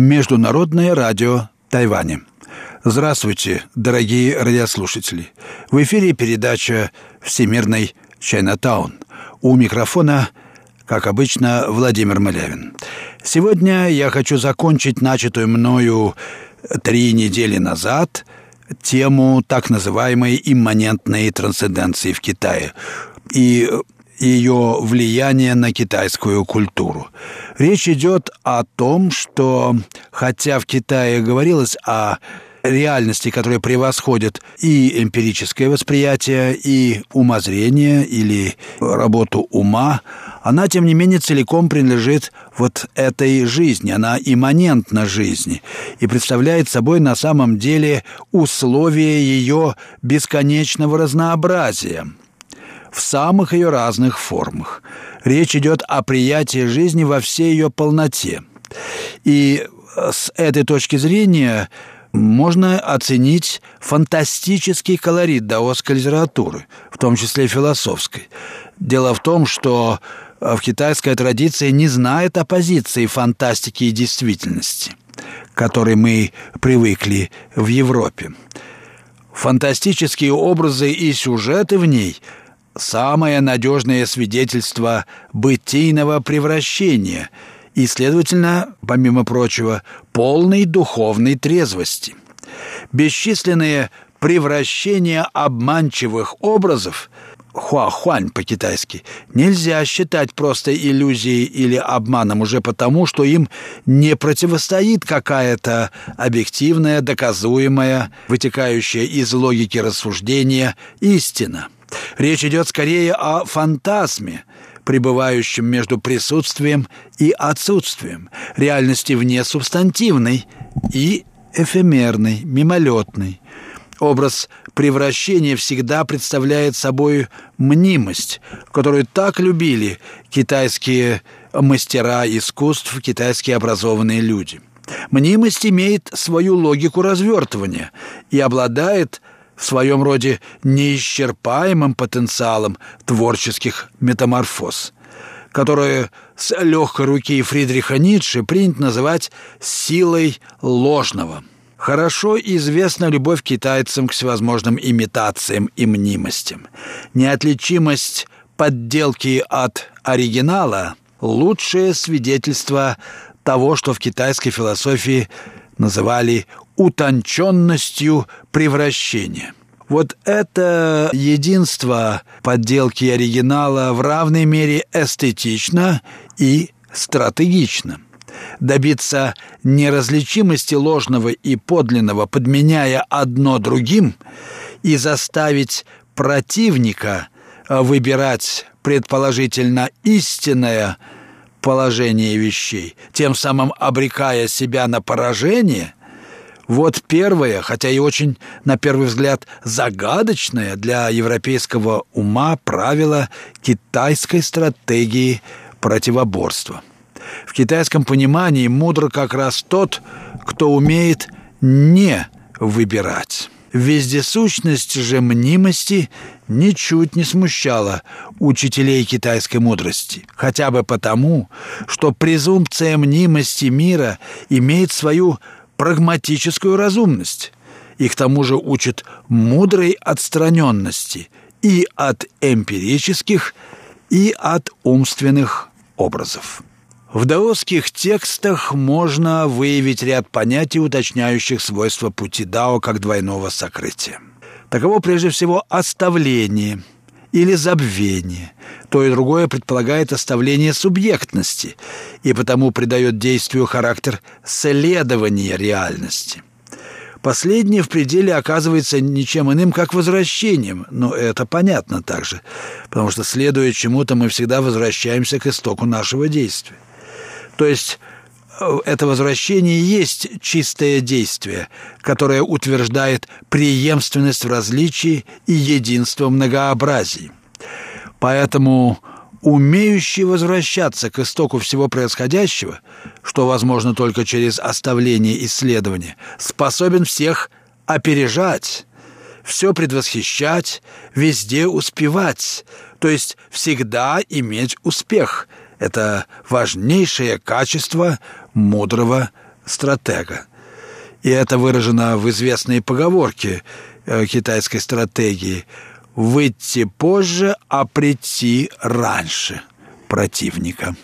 Международное радио Тайваня. Здравствуйте, дорогие радиослушатели. В эфире передача «Всемирный Чайнатаун». У микрофона, как обычно, Владимир Малявин. Сегодня я хочу закончить начатую мною три недели назад тему так называемой имманентной трансценденции в Китае. И ее влияние на китайскую культуру. Речь идет о том, что хотя в Китае говорилось о реальности, которая превосходит и эмпирическое восприятие, и умозрение или работу ума, она, тем не менее, целиком принадлежит вот этой жизни, она имманентна жизни и представляет собой на самом деле условия ее бесконечного разнообразия – в самых ее разных формах. Речь идет о приятии жизни во всей ее полноте. И с этой точки зрения можно оценить фантастический колорит даосской литературы, в том числе философской. Дело в том, что в китайской традиции не знает оппозиции фантастики и действительности, к которой мы привыкли в Европе. Фантастические образы и сюжеты в ней – самое надежное свидетельство бытийного превращения и, следовательно, помимо прочего, полной духовной трезвости. Бесчисленные превращения обманчивых образов хуахуань по-китайски, нельзя считать просто иллюзией или обманом уже потому, что им не противостоит какая-то объективная, доказуемая, вытекающая из логики рассуждения истина – Речь идет скорее о фантазме, пребывающем между присутствием и отсутствием, реальности вне субстантивной и эфемерной, мимолетной. Образ превращения всегда представляет собой мнимость, которую так любили китайские мастера искусств, китайские образованные люди. Мнимость имеет свою логику развертывания и обладает в своем роде неисчерпаемым потенциалом творческих метаморфоз, которые с легкой руки Фридриха Ницше принято называть «силой ложного». Хорошо известна любовь китайцам к всевозможным имитациям и мнимостям. Неотличимость подделки от оригинала – лучшее свидетельство того, что в китайской философии называли утонченностью превращения. Вот это единство подделки оригинала в равной мере эстетично и стратегично. Добиться неразличимости ложного и подлинного, подменяя одно другим, и заставить противника выбирать предположительно истинное положение вещей, тем самым обрекая себя на поражение – вот первое, хотя и очень, на первый взгляд, загадочное для европейского ума правило китайской стратегии противоборства. В китайском понимании мудр как раз тот, кто умеет не выбирать. Вездесущность же мнимости ничуть не смущала учителей китайской мудрости, хотя бы потому, что презумпция мнимости мира имеет свою прагматическую разумность и к тому же учит мудрой отстраненности и от эмпирических, и от умственных образов. В даосских текстах можно выявить ряд понятий, уточняющих свойства пути дао как двойного сокрытия. Таково прежде всего оставление или забвение. То и другое предполагает оставление субъектности и потому придает действию характер следования реальности. Последнее в пределе оказывается ничем иным, как возвращением, но это понятно также, потому что, следуя чему-то, мы всегда возвращаемся к истоку нашего действия. То есть э, это возвращение есть чистое действие, которое утверждает преемственность в различии и единство в многообразии. Поэтому умеющий возвращаться к истоку всего происходящего, что возможно только через оставление исследования, способен всех опережать, все предвосхищать, везде успевать, то есть всегда иметь успех. Это важнейшее качество мудрого стратега. И это выражено в известной поговорке э, китайской стратегии «выйти позже, а прийти раньше противника».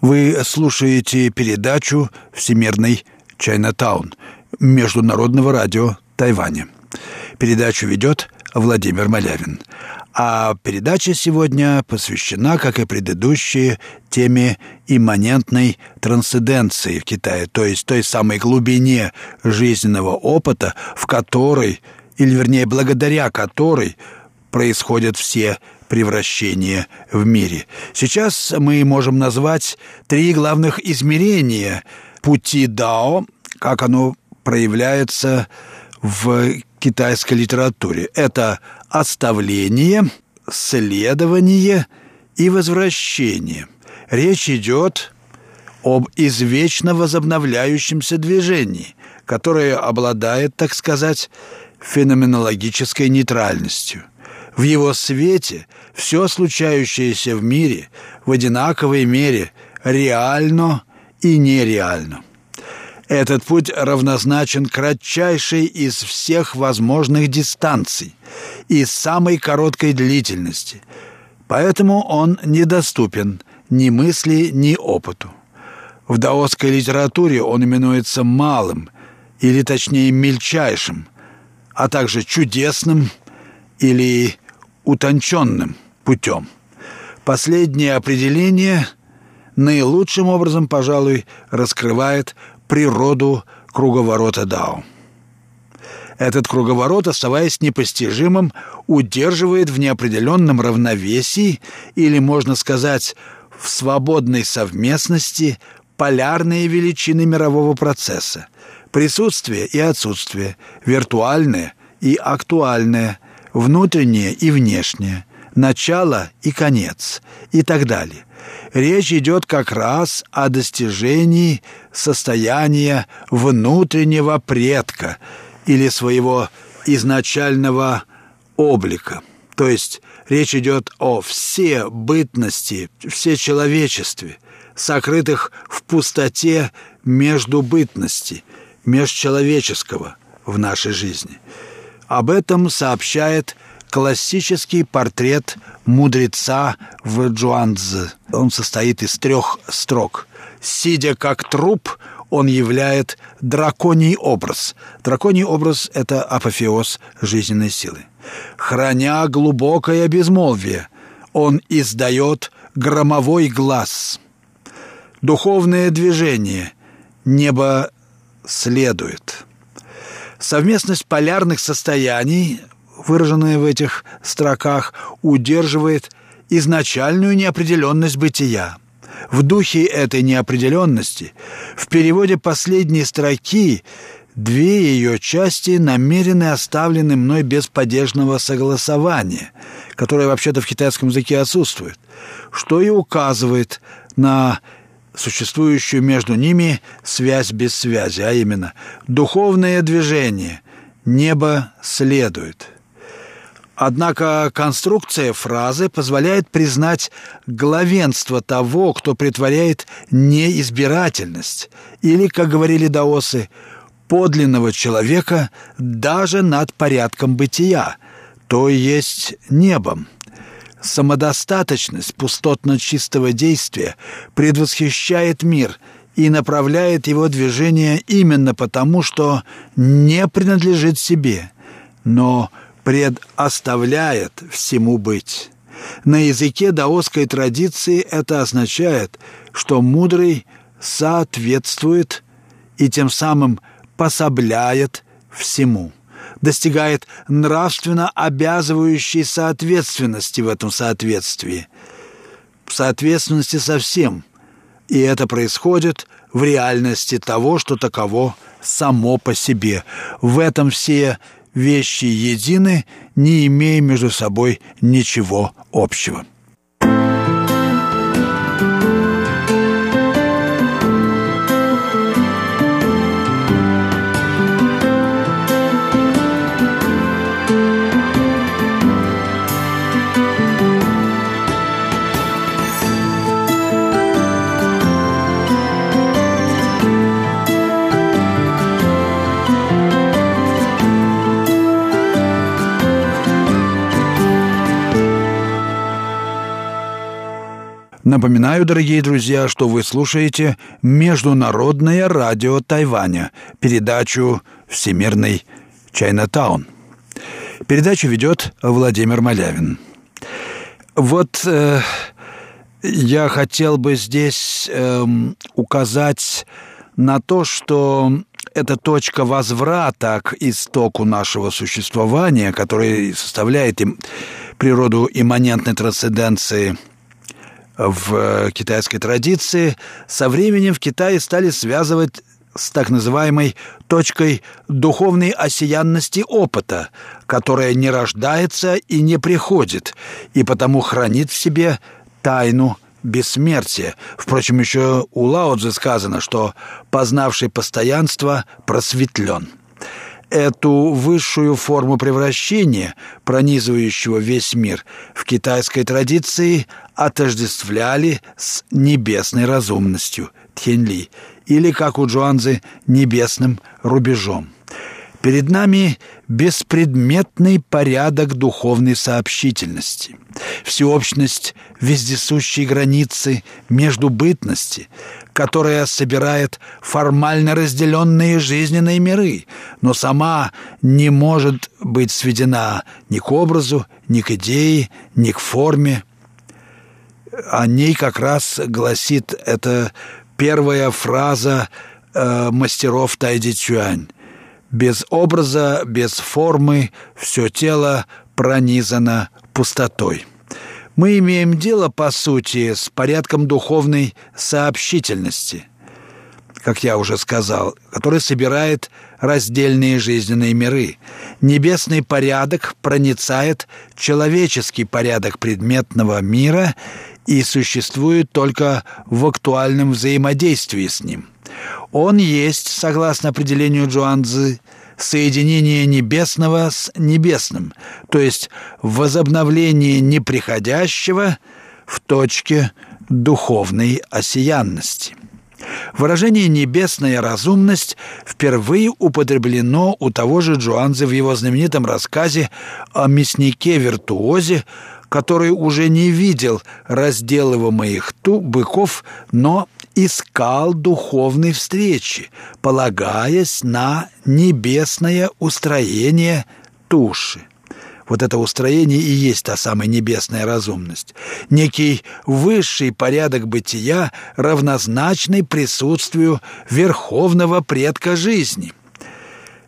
Вы слушаете передачу «Всемирный Чайнатаун» Международного радио Тайваня. Передачу ведет Владимир Малявин. А передача сегодня посвящена, как и предыдущие, теме имманентной трансценденции в Китае, то есть той самой глубине жизненного опыта, в которой, или вернее благодаря которой, происходят все превращения в мире. Сейчас мы можем назвать три главных измерения пути Дао, как оно проявляется в китайской литературе. Это оставление, следование и возвращение. Речь идет об извечно возобновляющемся движении, которое обладает, так сказать, феноменологической нейтральностью – в его свете все случающееся в мире в одинаковой мере реально и нереально. Этот путь равнозначен кратчайшей из всех возможных дистанций и самой короткой длительности, поэтому он недоступен ни мысли, ни опыту. В даосской литературе он именуется малым, или точнее мельчайшим, а также чудесным или утонченным путем. Последнее определение наилучшим образом, пожалуй, раскрывает природу круговорота Дао. Этот круговорот, оставаясь непостижимым, удерживает в неопределенном равновесии или, можно сказать, в свободной совместности полярные величины мирового процесса, присутствие и отсутствие, виртуальное и актуальное, внутреннее и внешнее, начало и конец и так далее. Речь идет как раз о достижении состояния внутреннего предка или своего изначального облика. То есть речь идет о все бытности, все человечестве, сокрытых в пустоте между бытности, межчеловеческого в нашей жизни – об этом сообщает классический портрет мудреца в Джуанцзе. Он состоит из трех строк. «Сидя как труп, он являет драконий образ. Драконий образ – это апофеоз жизненной силы. Храня глубокое безмолвие, он издает громовой глаз. Духовное движение, небо следует. Совместность полярных состояний, выраженная в этих строках, удерживает изначальную неопределенность бытия. В духе этой неопределенности в переводе последней строки две ее части намерены оставлены мной без падежного согласования, которое вообще-то в китайском языке отсутствует, что и указывает на существующую между ними связь без связи, а именно духовное движение, небо следует. Однако конструкция фразы позволяет признать главенство того, кто притворяет неизбирательность, или, как говорили даосы, подлинного человека даже над порядком бытия, то есть небом – Самодостаточность пустотно-чистого действия предвосхищает мир и направляет его движение именно потому, что не принадлежит себе, но предоставляет всему быть. На языке даосской традиции это означает, что мудрый соответствует и тем самым пособляет всему достигает нравственно обязывающей соответственности в этом соответствии. Соответственности со всем, И это происходит в реальности того, что таково само по себе. В этом все вещи едины, не имея между собой ничего общего. Напоминаю, дорогие друзья, что вы слушаете Международное радио Тайваня, передачу «Всемирный Чайнатаун». Передачу ведет Владимир Малявин. Вот э, я хотел бы здесь э, указать на то, что это точка возврата к истоку нашего существования, который составляет им природу имманентной трансценденции – в э, китайской традиции, со временем в Китае стали связывать с так называемой точкой духовной осиянности опыта, которая не рождается и не приходит, и потому хранит в себе тайну бессмертия. Впрочем, еще у Лао сказано, что познавший постоянство просветлен. Эту высшую форму превращения, пронизывающего весь мир, в китайской традиции отождествляли с небесной разумностью Тхенли, или, как у Джуанзы, небесным рубежом. Перед нами беспредметный порядок духовной сообщительности, всеобщность вездесущей границы между бытности, которая собирает формально разделенные жизненные миры, но сама не может быть сведена ни к образу, ни к идее, ни к форме. О ней как раз гласит эта первая фраза э, мастеров Тайди Чуань. Без образа, без формы все тело пронизано пустотой. Мы имеем дело, по сути, с порядком духовной сообщительности, как я уже сказал, который собирает раздельные жизненные миры. Небесный порядок проницает человеческий порядок предметного мира и существует только в актуальном взаимодействии с ним. Он есть, согласно определению Джуанзы, соединение небесного с небесным, то есть возобновление неприходящего в точке духовной осиянности. Выражение «небесная разумность» впервые употреблено у того же Джоанзы в его знаменитом рассказе о мяснике-виртуозе, который уже не видел разделываемых ту быков, но искал духовной встречи, полагаясь на небесное устроение туши. Вот это устроение и есть та самая небесная разумность. Некий высший порядок бытия, равнозначный присутствию верховного предка жизни.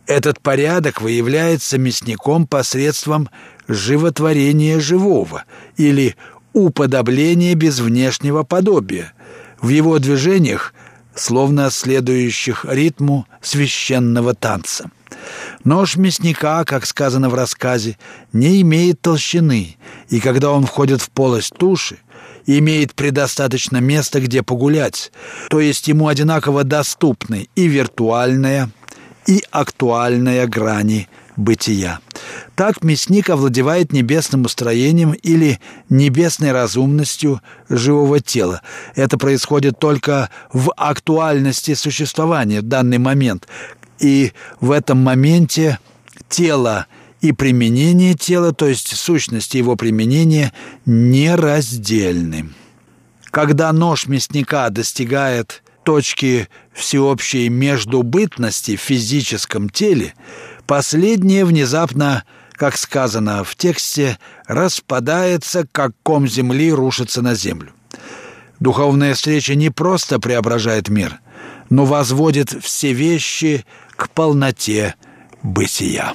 Этот порядок выявляется мясником посредством животворения живого или уподобления без внешнего подобия – в его движениях, словно следующих ритму священного танца. Нож мясника, как сказано в рассказе, не имеет толщины, и когда он входит в полость туши, имеет предостаточно места, где погулять, то есть ему одинаково доступны и виртуальная, и актуальная грани бытия. Так мясник овладевает небесным устроением или небесной разумностью живого тела. Это происходит только в актуальности существования в данный момент. И в этом моменте тело и применение тела, то есть сущность его применения, нераздельны. Когда нож мясника достигает точки всеобщей междубытности в физическом теле, последнее внезапно как сказано в тексте, распадается, как ком земли рушится на землю. Духовная встреча не просто преображает мир, но возводит все вещи к полноте бытия.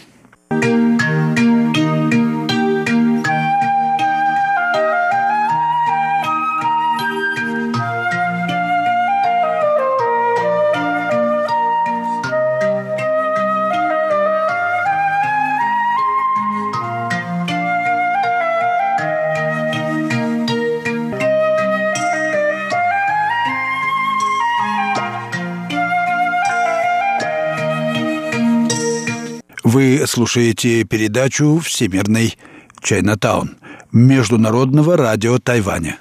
Слушаете передачу «Всемирный Чайнатаун» Международного радио Тайваня.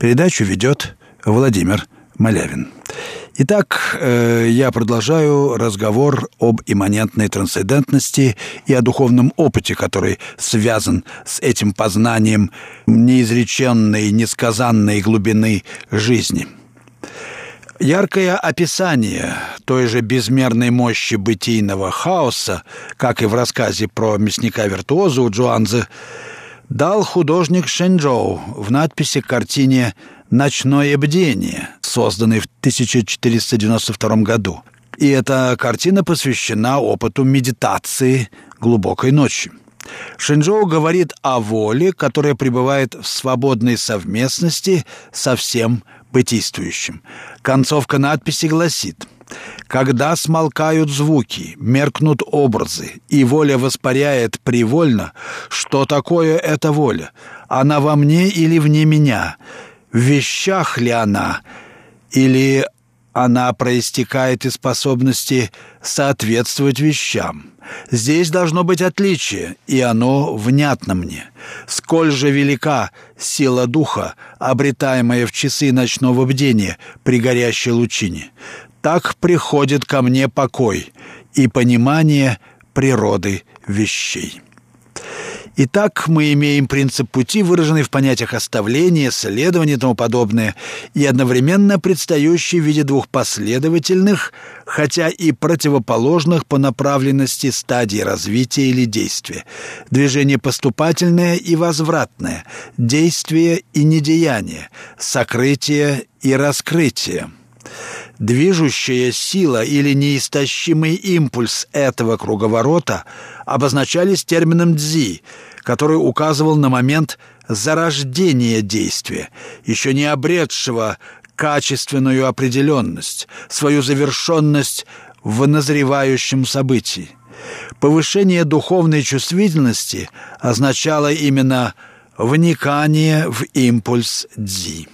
Передачу ведет Владимир Малявин. Итак, э, я продолжаю разговор об имманентной трансцендентности и о духовном опыте, который связан с этим познанием неизреченной, несказанной глубины жизни – Яркое описание той же безмерной мощи бытийного хаоса, как и в рассказе про мясника-виртуоза у Джуанзы, дал художник Шэньчжоу в надписи к картине «Ночное бдение», созданной в 1492 году. И эта картина посвящена опыту медитации глубокой ночи. Шинджоу говорит о воле, которая пребывает в свободной совместности со всем бытийствующим. Концовка надписи гласит «Когда смолкают звуки, меркнут образы, и воля воспаряет привольно, что такое эта воля? Она во мне или вне меня? В вещах ли она? Или она проистекает из способности соответствовать вещам. Здесь должно быть отличие, и оно внятно мне. Сколь же велика сила духа, обретаемая в часы ночного бдения при горящей лучине, так приходит ко мне покой и понимание природы вещей. Итак, мы имеем принцип пути, выраженный в понятиях оставления, следования и тому подобное, и одновременно предстающий в виде двух последовательных, хотя и противоположных по направленности стадий развития или действия. Движение поступательное и возвратное, действие и недеяние, сокрытие и раскрытие. Движущая сила или неистощимый импульс этого круговорота обозначались термином «дзи», который указывал на момент зарождения действия, еще не обретшего качественную определенность, свою завершенность в назревающем событии. Повышение духовной чувствительности означало именно вникание в импульс Дзи.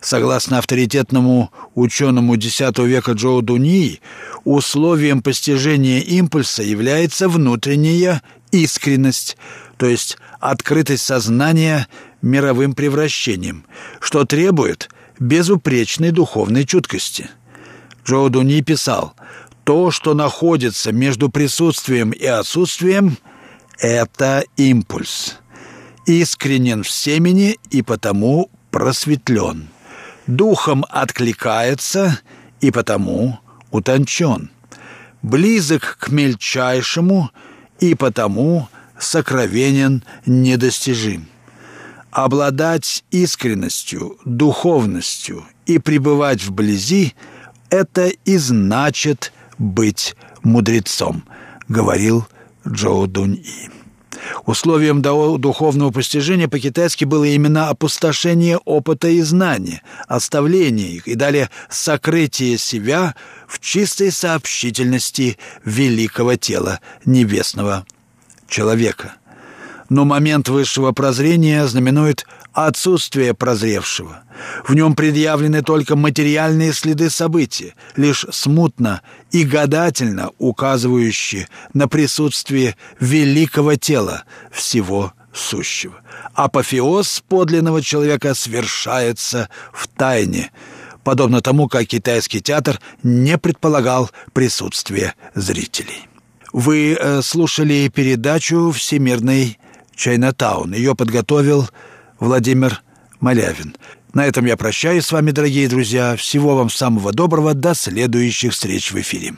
Согласно авторитетному ученому X века Джоу Дуни, условием постижения импульса является внутренняя искренность, то есть открытость сознания мировым превращением, что требует безупречной духовной чуткости. Джоу Дуни писал, «То, что находится между присутствием и отсутствием, это импульс. Искренен в семени и потому просветлен, духом откликается и потому утончен, близок к мельчайшему и потому сокровенен недостижим. Обладать искренностью, духовностью и пребывать вблизи – это и значит быть мудрецом, говорил Джоу Дунь-И. Условием духовного постижения по-китайски было именно опустошение опыта и знания, оставление их и далее сокрытие себя в чистой сообщительности великого тела небесного человека. Но момент высшего прозрения знаменует отсутствие прозревшего. В нем предъявлены только материальные следы события, лишь смутно и гадательно указывающие на присутствие великого тела всего сущего. Апофеоз подлинного человека свершается в тайне, подобно тому, как китайский театр не предполагал присутствие зрителей. Вы э, слушали передачу «Всемирный Чайнатаун». Ее подготовил Владимир Малявин. На этом я прощаюсь с вами, дорогие друзья. Всего вам самого доброго. До следующих встреч в эфире.